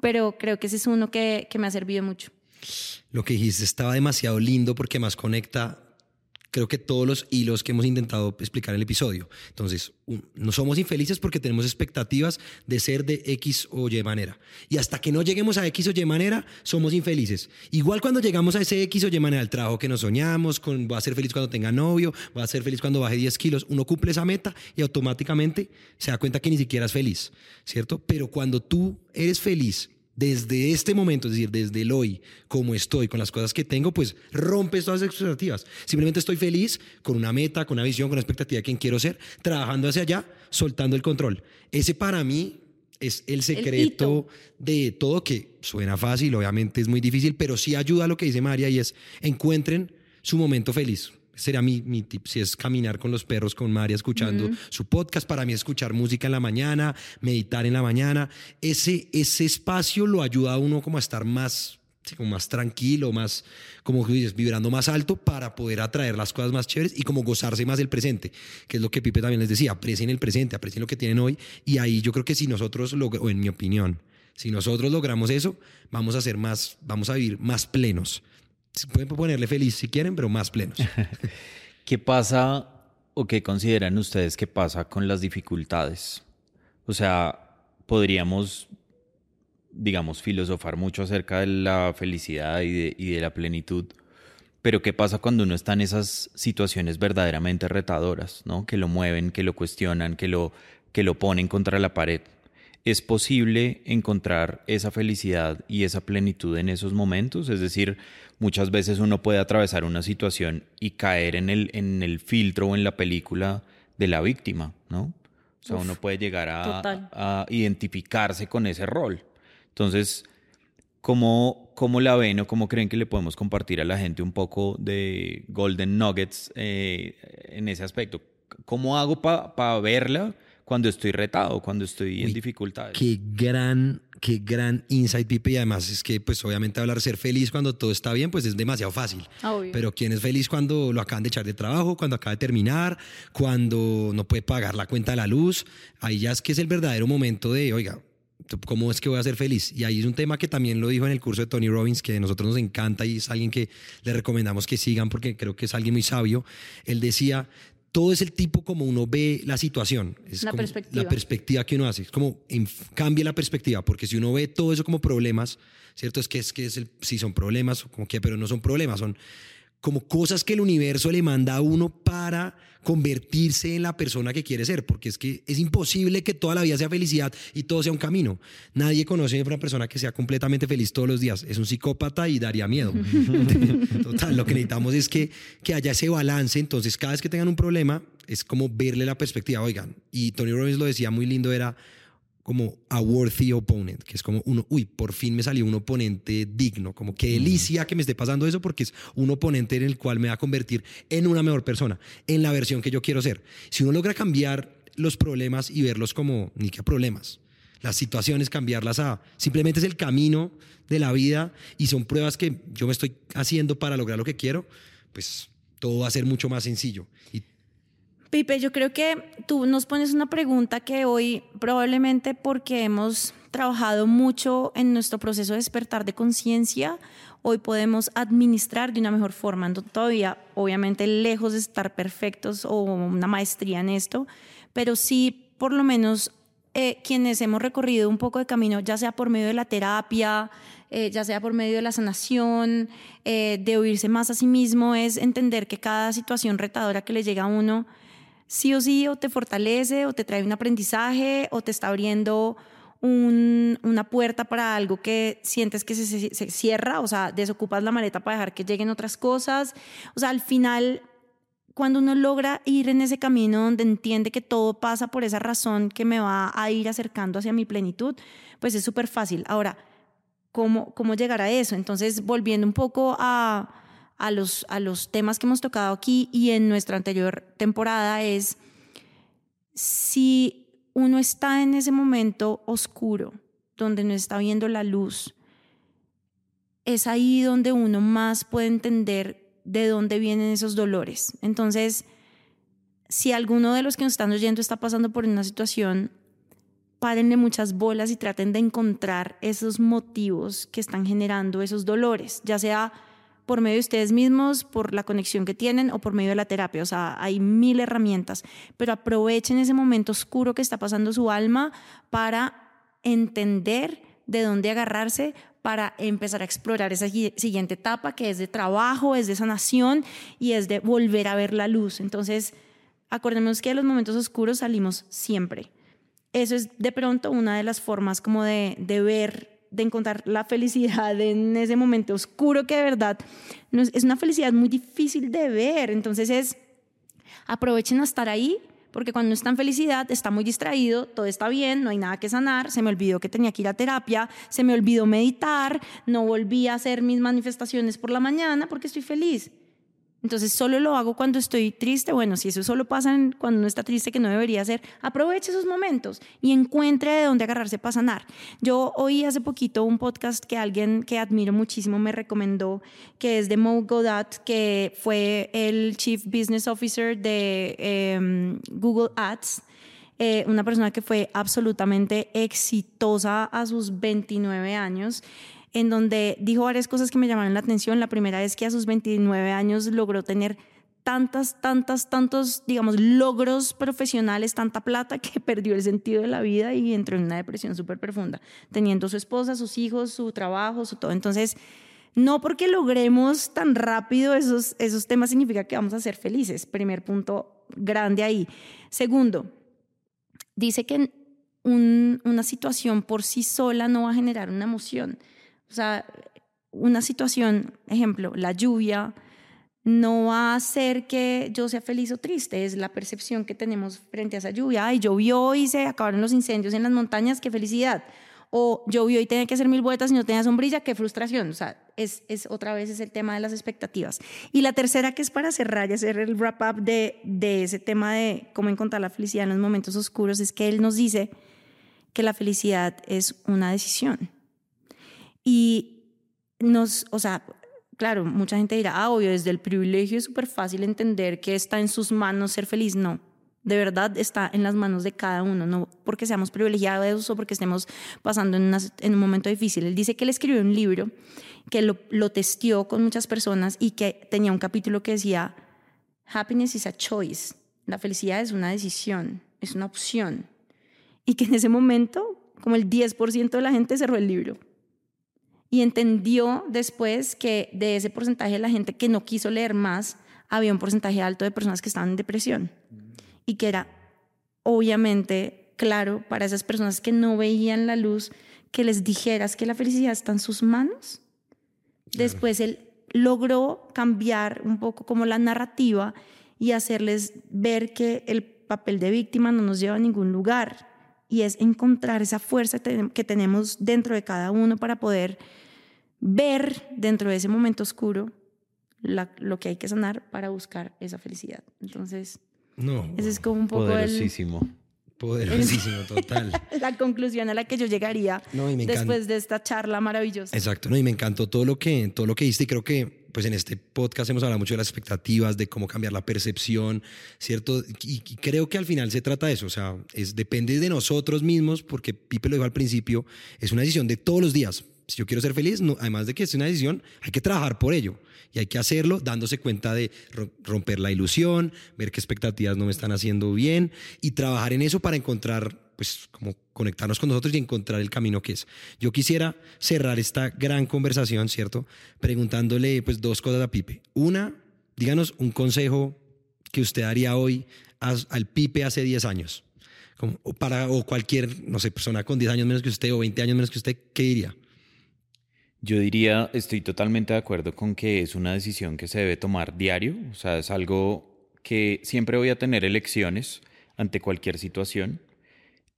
pero creo que ese es uno que, que me ha servido mucho. Lo que dijiste estaba demasiado lindo porque más conecta creo que todos los hilos que hemos intentado explicar en el episodio. Entonces, no somos infelices porque tenemos expectativas de ser de X o Y manera. Y hasta que no lleguemos a X o Y manera, somos infelices. Igual cuando llegamos a ese X o Y manera, al trabajo que nos soñamos, con, va a ser feliz cuando tenga novio, va a ser feliz cuando baje 10 kilos, uno cumple esa meta y automáticamente se da cuenta que ni siquiera es feliz, ¿cierto? Pero cuando tú eres feliz desde este momento, es decir, desde el hoy, como estoy, con las cosas que tengo, pues rompes todas las expectativas. Simplemente estoy feliz con una meta, con una visión, con una expectativa de quién quiero ser, trabajando hacia allá, soltando el control. Ese para mí es el secreto de todo, que suena fácil, obviamente es muy difícil, pero sí ayuda a lo que dice María y es encuentren su momento feliz sería mi, mi tip, si es caminar con los perros, con María, escuchando su podcast, para mí escuchar música en la mañana, meditar en la mañana, ese, ese espacio lo ayuda a uno como a estar más, como más tranquilo, más, como dices, vibrando más alto para poder atraer las cosas más chéveres y como gozarse más del presente, que es lo que Pipe también les decía, aprecien el presente, aprecien lo que tienen hoy. Y ahí yo creo que si nosotros, o en mi opinión, si nosotros logramos eso, vamos a ser más, vamos a vivir más plenos Pueden ponerle feliz si quieren, pero más plenos. ¿Qué pasa o qué consideran ustedes que pasa con las dificultades? O sea, podríamos, digamos, filosofar mucho acerca de la felicidad y de, y de la plenitud, pero ¿qué pasa cuando uno está en esas situaciones verdaderamente retadoras, ¿no? que lo mueven, que lo cuestionan, que lo, que lo ponen contra la pared? ¿Es posible encontrar esa felicidad y esa plenitud en esos momentos? Es decir, muchas veces uno puede atravesar una situación y caer en el, en el filtro o en la película de la víctima, ¿no? O sea, uno puede llegar a, identificarse con ese rol. Entonces, ¿cómo, ¿cómo, la ven o cómo creen que le podemos compartir a la gente un poco de Golden Nuggets eh, en ese aspecto? ¿Cómo hago para verla? Cuando estoy retado, cuando estoy en dificultades. Qué gran, qué gran insight, Pipe. Y además es que, pues obviamente hablar de ser feliz cuando todo está bien, pues es demasiado fácil. Pero ¿quién es feliz cuando lo acaban de echar de trabajo, cuando acaba de terminar, cuando no puede pagar la cuenta de la luz? Ahí ya es que es el verdadero momento de, oiga, ¿cómo es que voy a ser feliz? Y ahí es un tema que también lo dijo en el curso de Tony Robbins, que a nosotros nos encanta y es alguien que le recomendamos que sigan porque creo que es alguien muy sabio. Él decía, todo es el tipo como uno ve la situación. Es la perspectiva. La perspectiva que uno hace. Es como cambia la perspectiva, porque si uno ve todo eso como problemas, ¿cierto? Es que es que es el, sí son problemas, como que, pero no son problemas, son como cosas que el universo le manda a uno para convertirse en la persona que quiere ser, porque es que es imposible que toda la vida sea felicidad y todo sea un camino. Nadie conoce a una persona que sea completamente feliz todos los días. Es un psicópata y daría miedo. Total, lo que necesitamos es que, que haya ese balance. Entonces, cada vez que tengan un problema, es como verle la perspectiva. Oigan, y Tony Robbins lo decía muy lindo, era como a worthy opponent, que es como uno, uy, por fin me salió un oponente digno, como que delicia que me esté pasando eso porque es un oponente en el cual me va a convertir en una mejor persona, en la versión que yo quiero ser. Si uno logra cambiar los problemas y verlos como, ni qué problemas, las situaciones, cambiarlas a, simplemente es el camino de la vida y son pruebas que yo me estoy haciendo para lograr lo que quiero, pues todo va a ser mucho más sencillo. Y Pipe, yo creo que tú nos pones una pregunta que hoy probablemente porque hemos trabajado mucho en nuestro proceso de despertar de conciencia, hoy podemos administrar de una mejor forma. Todavía, obviamente, lejos de estar perfectos o una maestría en esto, pero sí, por lo menos, eh, quienes hemos recorrido un poco de camino, ya sea por medio de la terapia, eh, ya sea por medio de la sanación, eh, de oírse más a sí mismo, es entender que cada situación retadora que le llega a uno, sí o sí o te fortalece o te trae un aprendizaje o te está abriendo una puerta para algo que sientes que se, cierra, o sea, desocupas la maleta para dejar que lleguen otras cosas. O sea, al final, cuando uno logra ir en ese camino donde entiende que todo pasa por esa razón que me va a ir acercando hacia mi plenitud, pues es súper fácil. Ahora, ¿cómo, ¿cómo llegar a eso? Entonces, volviendo un poco a, a, los, a los temas que hemos tocado aquí y en nuestra anterior temporada, es si uno está en ese momento oscuro, donde no está viendo la luz, es ahí donde uno más puede entender de dónde vienen esos dolores. Entonces, si alguno de los que nos están oyendo está pasando por una situación, párenle muchas bolas y traten de encontrar esos motivos que están generando esos dolores, ya sea por medio de ustedes mismos, por la conexión que tienen o por medio de la terapia. O sea, hay mil herramientas, pero aprovechen ese momento oscuro que está pasando su alma para entender de dónde agarrarse para empezar a explorar esa siguiente etapa que es de trabajo, es de sanación y es de volver a ver la luz. Entonces, acordémonos que de los momentos oscuros salimos siempre. Eso es de pronto una de las formas como de, de ver de encontrar la felicidad en ese momento oscuro que de verdad es una felicidad muy difícil de ver. Entonces es, aprovechen a estar ahí, porque cuando está en felicidad está muy distraído, todo está bien, no hay nada que sanar, se me olvidó que tenía que ir a terapia, se me olvidó meditar, no volví a hacer mis manifestaciones por la mañana porque estoy feliz. Entonces solo lo hago cuando estoy triste. Bueno, si eso solo pasa cuando uno está triste, que no debería ser, aproveche esos momentos y encuentre de dónde agarrarse para sanar. Yo oí hace poquito un podcast que alguien que admiro muchísimo me recomendó, que es de Mo Godat, que fue el Chief Business Officer de em, Google Ads. Eh, una persona que fue absolutamente exitosa a sus 29 años en donde dijo varias cosas que me llamaron la atención. La primera es que a sus 29 años logró tener tantas, tantas, tantos, digamos, logros profesionales, tanta plata que perdió el sentido de la vida y entró en una depresión súper profunda, teniendo su esposa, sus hijos, su trabajo, su todo. Entonces, no porque logremos tan rápido esos, esos temas significa que vamos a ser felices. Primer punto grande ahí. Segundo, dice que una situación por sí sola no va a generar una emoción. O sea, una situación, ejemplo, la lluvia, no va a hacer que yo sea feliz o triste, es la percepción que tenemos frente a esa lluvia. Ay, llovió y se acabaron los incendios en las montañas, qué felicidad. O llovió y tenía que hacer mil vueltas y no tenía sombrilla, qué frustración. O sea, es, es otra vez es el tema de las expectativas. Y la tercera, que es para cerrar y hacer el wrap up de, de ese tema de cómo encontrar la felicidad en los momentos oscuros, es que él nos dice que la felicidad es una decisión. Y nos, o sea, claro, mucha gente dirá, ah, obvio, desde el privilegio es súper fácil entender que está en sus manos ser feliz. No, de verdad está en las manos de cada uno, no porque seamos privilegiados o porque estemos pasando en, en un momento difícil. Él dice que él escribió un libro que lo, lo testió con muchas personas y que tenía un capítulo que decía, happiness is a choice, la felicidad es una decisión, es una opción. Y que en ese momento, como el 10% de la gente cerró el libro y entendió después que de ese porcentaje de la gente que no quiso leer más, había un porcentaje alto de personas que estaban en depresión. Y que era obviamente claro para esas personas que no veían la luz que les dijeras que la felicidad está en sus manos. Después él logró cambiar un poco como la narrativa y hacerles ver que el papel de víctima no nos lleva a ningún lugar y es encontrar esa fuerza que tenemos dentro de cada uno para poder ver dentro de ese momento oscuro lo que hay que sanar para buscar esa felicidad. Entonces, no, ese es como un poco poderosísimo. Poderosísimo, total. la conclusión a la que yo llegaría después de esta charla maravillosa. Exacto, no, y me encantó todo lo que todo lo que diste y creo que pues en este podcast hemos hablado mucho de las expectativas, de cómo cambiar la percepción, ¿cierto? Y, creo que al final se trata de eso, o sea, es, depende de nosotros mismos, porque Pipe lo dijo al principio, es una decisión de todos los días. Si yo quiero ser feliz, no, además de que es una decisión, hay que trabajar por ello. Y hay que hacerlo dándose cuenta de romper la ilusión, ver qué expectativas no me están haciendo bien y trabajar en eso para encontrar pues como conectarnos con nosotros y encontrar el camino que es. Yo quisiera cerrar esta gran conversación, ¿cierto? Preguntándole pues dos cosas a Pipe. Una, díganos un consejo que usted haría hoy al Pipe hace 10 años? Como, o para, o cualquier, no sé, persona con 10 años menos que usted o 20 años menos que usted, ¿qué diría? Yo diría, estoy totalmente de acuerdo con que es una decisión que se debe tomar diario, o sea, es algo que siempre voy a tener elecciones ante cualquier situación,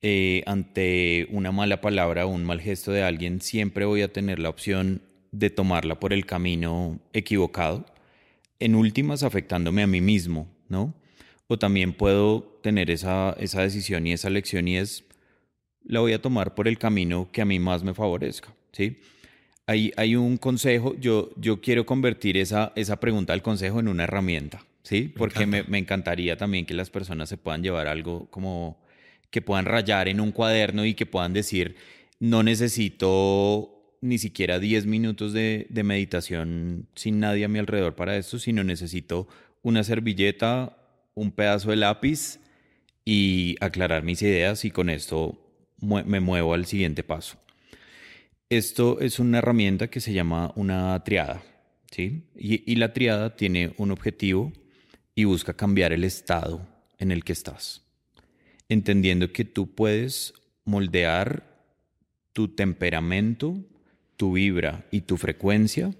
eh, ante una mala palabra o un mal gesto de alguien, siempre voy a tener la opción de tomarla por el camino equivocado, en últimas afectándome a mí mismo, ¿no? O también puedo tener esa, esa decisión y esa lección y es, la voy a tomar por el camino que a mí más me favorezca, ¿sí? hay, un consejo, yo, yo quiero convertir esa, esa pregunta del consejo en una herramienta, ¿sí? Porque me, encantaría también que las personas se puedan llevar algo como que puedan rayar en un cuaderno y que puedan decir, no necesito ni siquiera 10 minutos de, meditación sin nadie a mi alrededor para esto, sino necesito una servilleta, un pedazo de lápiz y aclarar mis ideas y con esto me muevo al siguiente paso. Esto es una herramienta que se llama una triada, ¿sí? Y, la triada tiene un objetivo y busca cambiar el estado en el que estás, entendiendo que tú puedes moldear tu temperamento, tu vibra y tu frecuencia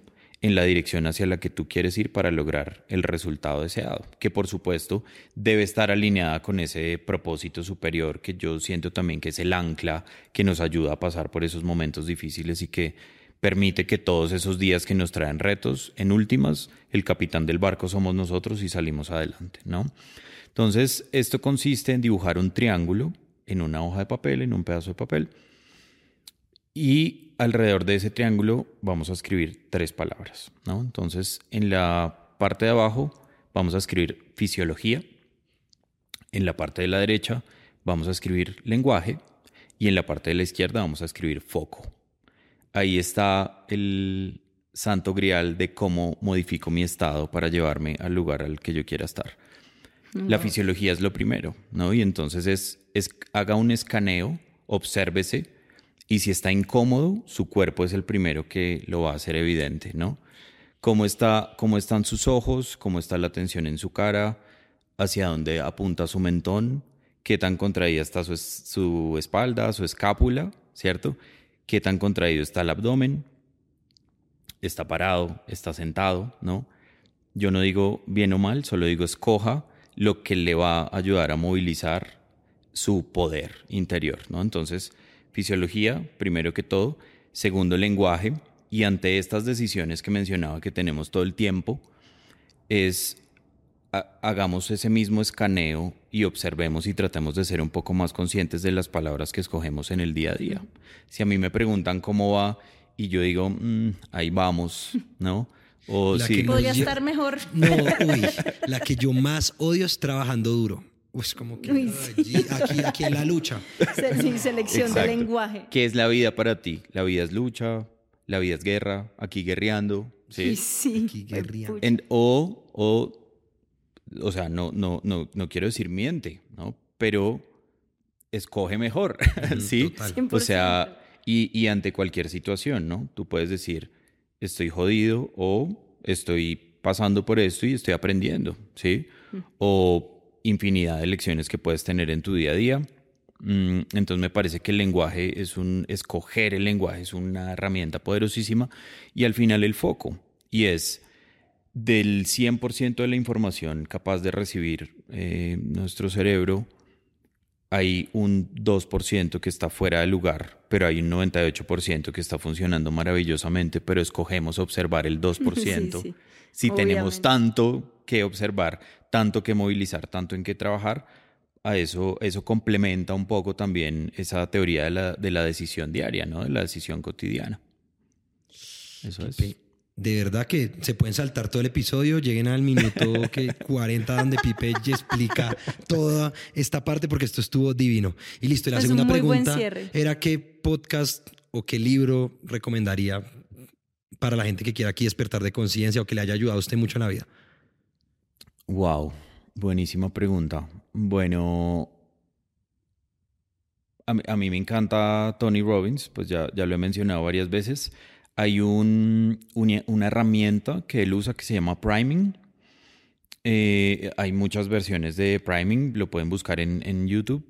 en la dirección hacia la que tú quieres ir para lograr el resultado deseado, que por supuesto debe estar alineada con ese propósito superior que yo siento también que es el ancla que nos ayuda a pasar por esos momentos difíciles y que permite que todos esos días que nos traen retos, en últimas, el capitán del barco somos nosotros y salimos adelante, ¿no? Entonces, esto consiste en dibujar un triángulo en una hoja de papel, en un pedazo de papel, y alrededor de ese triángulo vamos a escribir tres palabras. Entonces, en la parte de abajo vamos a escribir fisiología. En la parte de la derecha vamos a escribir lenguaje. Y en la parte de la izquierda vamos a escribir foco. Ahí está el santo grial de cómo modifico mi estado para llevarme al lugar al que yo quiera estar. La fisiología es lo primero, ¿no? Y entonces es, es haga un escaneo, obsérvese y si está incómodo, su cuerpo es el primero que lo va a hacer evidente, ¿no? Cómo, está, cómo están sus ojos, cómo está la tensión en su cara, hacia dónde apunta su mentón, qué tan contraída está su, su espalda, su escápula, ¿cierto? Qué tan contraído está el abdomen, está parado, está sentado, ¿no? Yo no digo bien o mal, solo digo escoja lo que le va a ayudar a movilizar su poder interior, ¿no? Entonces, fisiología, primero que todo, segundo lenguaje, y ante estas decisiones que mencionaba que tenemos todo el tiempo, es hagamos ese mismo escaneo y observemos y tratemos de ser un poco más conscientes de las palabras que escogemos en el día a día. Si a mí me preguntan cómo va y yo digo, mm, ahí vamos, ¿no? O si podría estar mejor. No, uy, la que yo más odio es trabajando duro. Pues como que aquí, aquí en la lucha. Sí, selección de lenguaje. ¿Qué es la vida para ti? La vida es lucha, la vida es guerra, aquí guerreando. Sí, sí. Aquí guerreando. o, o, o sea, no, no, no, no quiero decir miente, ¿no? Pero escoge mejor, ¿sí? O sea, y, y ante cualquier situación, ¿no? Tú puedes decir, estoy jodido o estoy pasando por esto y estoy aprendiendo, ¿sí? O infinidad de lecciones que puedes tener en tu día a día. Mm, entonces me parece que el lenguaje es un, escoger el lenguaje es una herramienta poderosísima y al final el foco y es del 100% de la información capaz de recibir eh, nuestro cerebro, hay un 2% que está fuera de lugar, pero hay un 98% que está funcionando maravillosamente, pero escogemos observar el 2%. si tenemos tanto que observar, tanto que movilizar, tanto en qué trabajar, a eso, eso complementa un poco también esa teoría de la, de la decisión diaria, ¿no? de la decisión cotidiana. Eso es. De verdad que se pueden saltar todo el episodio, lleguen al minuto que 40 donde Pipe explica toda esta parte porque esto estuvo divino. Y listo, la segunda pregunta era qué podcast o qué libro recomendaría para la gente que quiera aquí despertar de conciencia o que le haya ayudado a usted mucho en la vida. Wow, buenísima pregunta. Bueno, a mí, me encanta Tony Robbins, pues ya, ya lo he mencionado varias veces. Hay un, una herramienta que él usa que se llama priming Eh, hay muchas versiones de priming, lo pueden buscar en, YouTube.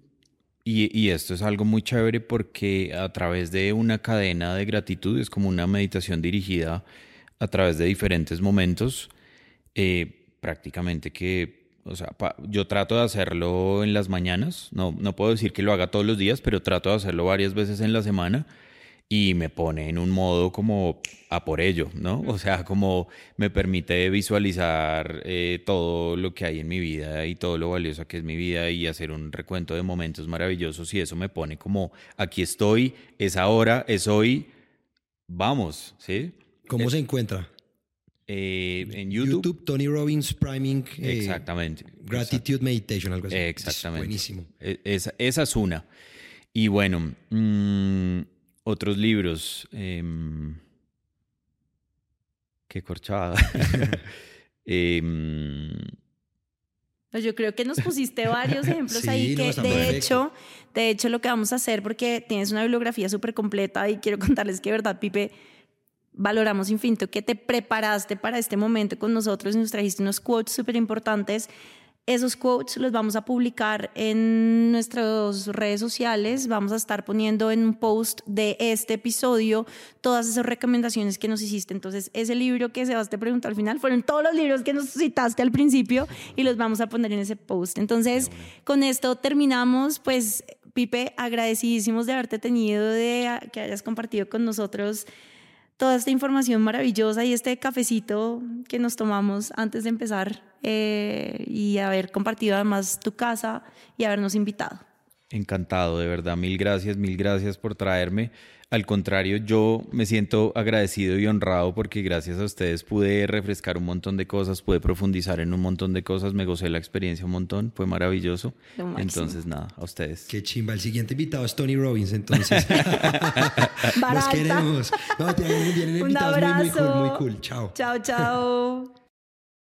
Y, y, esto es algo muy chévere porque a través de una cadena de gratitud, es como una meditación dirigida a través de diferentes momentos, eh, prácticamente que, o sea, yo trato de hacerlo en las mañanas, no, no puedo decir que lo haga todos los días, pero trato de hacerlo varias veces en la semana y me pone en un modo como a por ello, ¿no? O sea, como me permite visualizar eh, todo lo que hay en mi vida y todo lo valioso que es mi vida y hacer un recuento de momentos maravillosos y eso me pone como aquí estoy, es ahora, es hoy, vamos, ¿sí? ¿Cómo se encuentra? Eh, en YouTube. YouTube, Tony Robbins Priming. Eh, Exactamente. Gratitude Meditation, algo así. Exactamente. buenísimo. E, esa, esa, es una. Y bueno, mmm, otros libros. Eh, qué corchada. eh, pues yo creo que nos pusiste varios ejemplos sí, ahí que no, de perfecto. hecho, de hecho lo que vamos a hacer porque tienes una bibliografía súper completa y quiero contarles que verdad Pipe valoramos infinito que te preparaste para este momento con nosotros y nos trajiste unos quotes súper importantes esos quotes los vamos a publicar en nuestras redes sociales. Vamos a estar poniendo en un post de este episodio todas esas recomendaciones que nos hiciste. Entonces, ese libro que Sebas te preguntó al final fueron todos los libros que nos citaste al principio y los vamos a poner en ese post. Entonces, con esto terminamos. Pues, Pipe, agradecidísimos de haberte tenido, de que hayas compartido con nosotros toda esta información maravillosa y este cafecito que nos tomamos antes de empezar eh, y haber compartido además tu casa y habernos invitado. Encantado, de verdad. Mil gracias, mil gracias por traerme. Al contrario, yo me siento agradecido y honrado porque gracias a ustedes pude refrescar un montón de cosas, pude profundizar en un montón de cosas, me gocé la experiencia un montón, fue maravilloso. Entonces, nada, a ustedes. Qué chimba. El siguiente invitado es Tony Robbins, entonces. Nos queremos. No, te vienen invitados un abrazo. muy, muy cool, muy cool. Chao. Chao, chao.